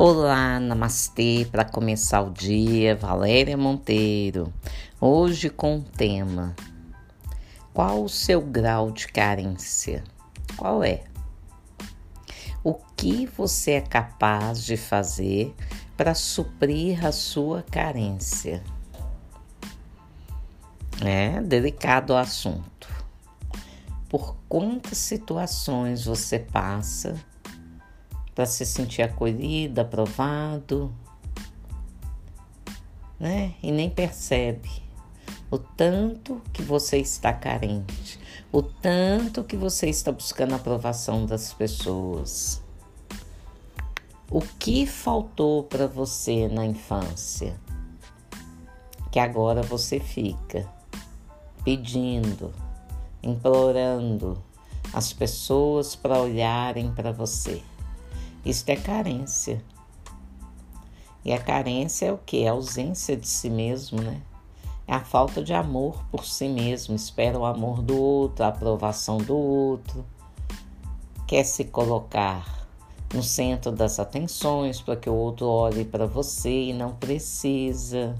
Olá, namastê, para começar o dia, Valéria Monteiro. Hoje com o tema: Qual o seu grau de carência? Qual é? O que você é capaz de fazer para suprir a sua carência? É delicado o assunto. Por quantas situações você passa para se sentir acolhido, aprovado, né? E nem percebe o tanto que você está carente, o tanto que você está buscando a aprovação das pessoas. O que faltou para você na infância? Que agora você fica pedindo, implorando as pessoas para olharem para você. Isto é carência. E a carência é o que? É a ausência de si mesmo, né? É a falta de amor por si mesmo. Espera o amor do outro, a aprovação do outro. Quer se colocar no centro das atenções para que o outro olhe para você e não precisa.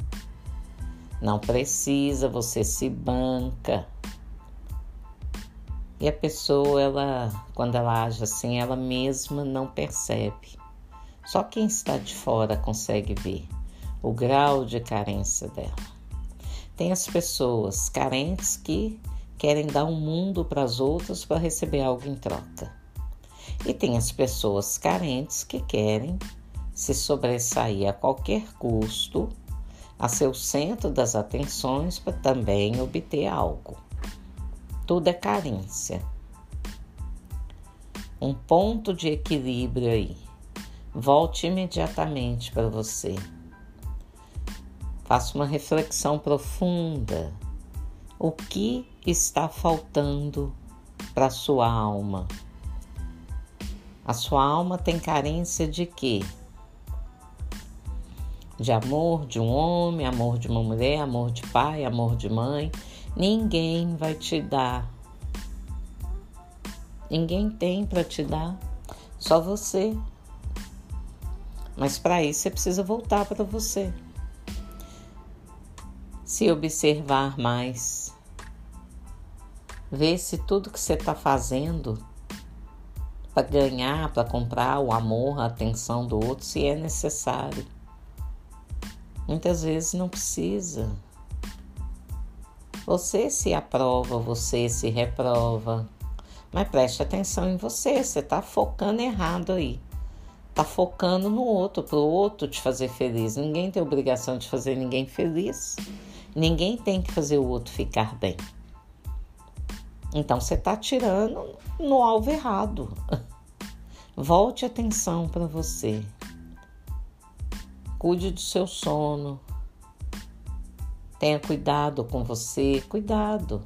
Não precisa, você se banca. E a pessoa, ela, quando ela age assim, ela mesma não percebe. Só quem está de fora consegue ver o grau de carência dela. Tem as pessoas carentes que querem dar um mundo para as outras para receber algo em troca. E tem as pessoas carentes que querem se sobressair a qualquer custo, a seu centro das atenções para também obter algo. É carência. Um ponto de equilíbrio aí. Volte imediatamente para você. Faça uma reflexão profunda. O que está faltando para sua alma? A sua alma tem carência de quê? De amor de um homem, amor de uma mulher, amor de pai, amor de mãe, Ninguém vai te dar. Ninguém tem para te dar, só você. Mas para isso você precisa voltar para você. Se observar mais. Ver se tudo que você está fazendo para ganhar, para comprar o amor, a atenção do outro, se é necessário. Muitas vezes não precisa. Você se aprova, você se reprova. Mas preste atenção em você, você está focando errado aí. Está focando no outro, para o outro te fazer feliz. Ninguém tem obrigação de fazer ninguém feliz. Ninguém tem que fazer o outro ficar bem. Então você está tirando no alvo errado. Volte atenção para você. Cuide do seu sono. Tenha cuidado com você, cuidado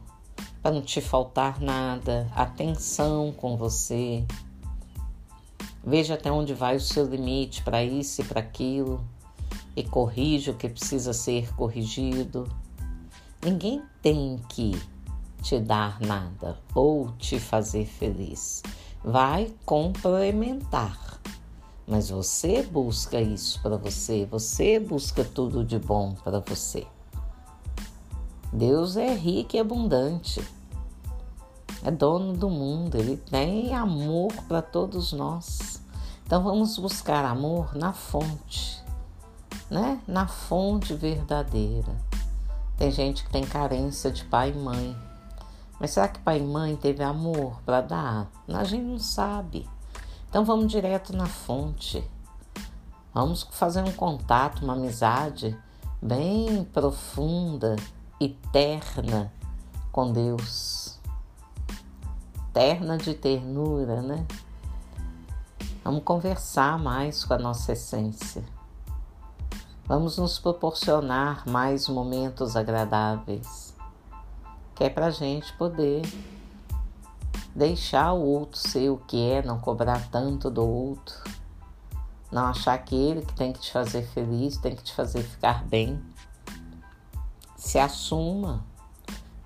para não te faltar nada, atenção com você. Veja até onde vai o seu limite para isso e para aquilo e corrija o que precisa ser corrigido. Ninguém tem que te dar nada ou te fazer feliz. Vai complementar. Mas você busca isso para você, você busca tudo de bom para você. Deus é rico e abundante. É dono do mundo, ele tem amor para todos nós. Então vamos buscar amor na fonte, né? Na fonte verdadeira. Tem gente que tem carência de pai e mãe. Mas será que pai e mãe teve amor para dar? A gente não sabe. Então vamos direto na fonte. Vamos fazer um contato, uma amizade bem profunda eterna com Deus, terna de ternura, né? Vamos conversar mais com a nossa essência. Vamos nos proporcionar mais momentos agradáveis, que é para a gente poder deixar o outro ser o que é, não cobrar tanto do outro, não achar que ele que tem que te fazer feliz, tem que te fazer ficar bem se assuma.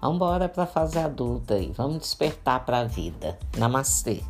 Vamos embora para a fase adulta aí. Vamos despertar para a vida. Namastê.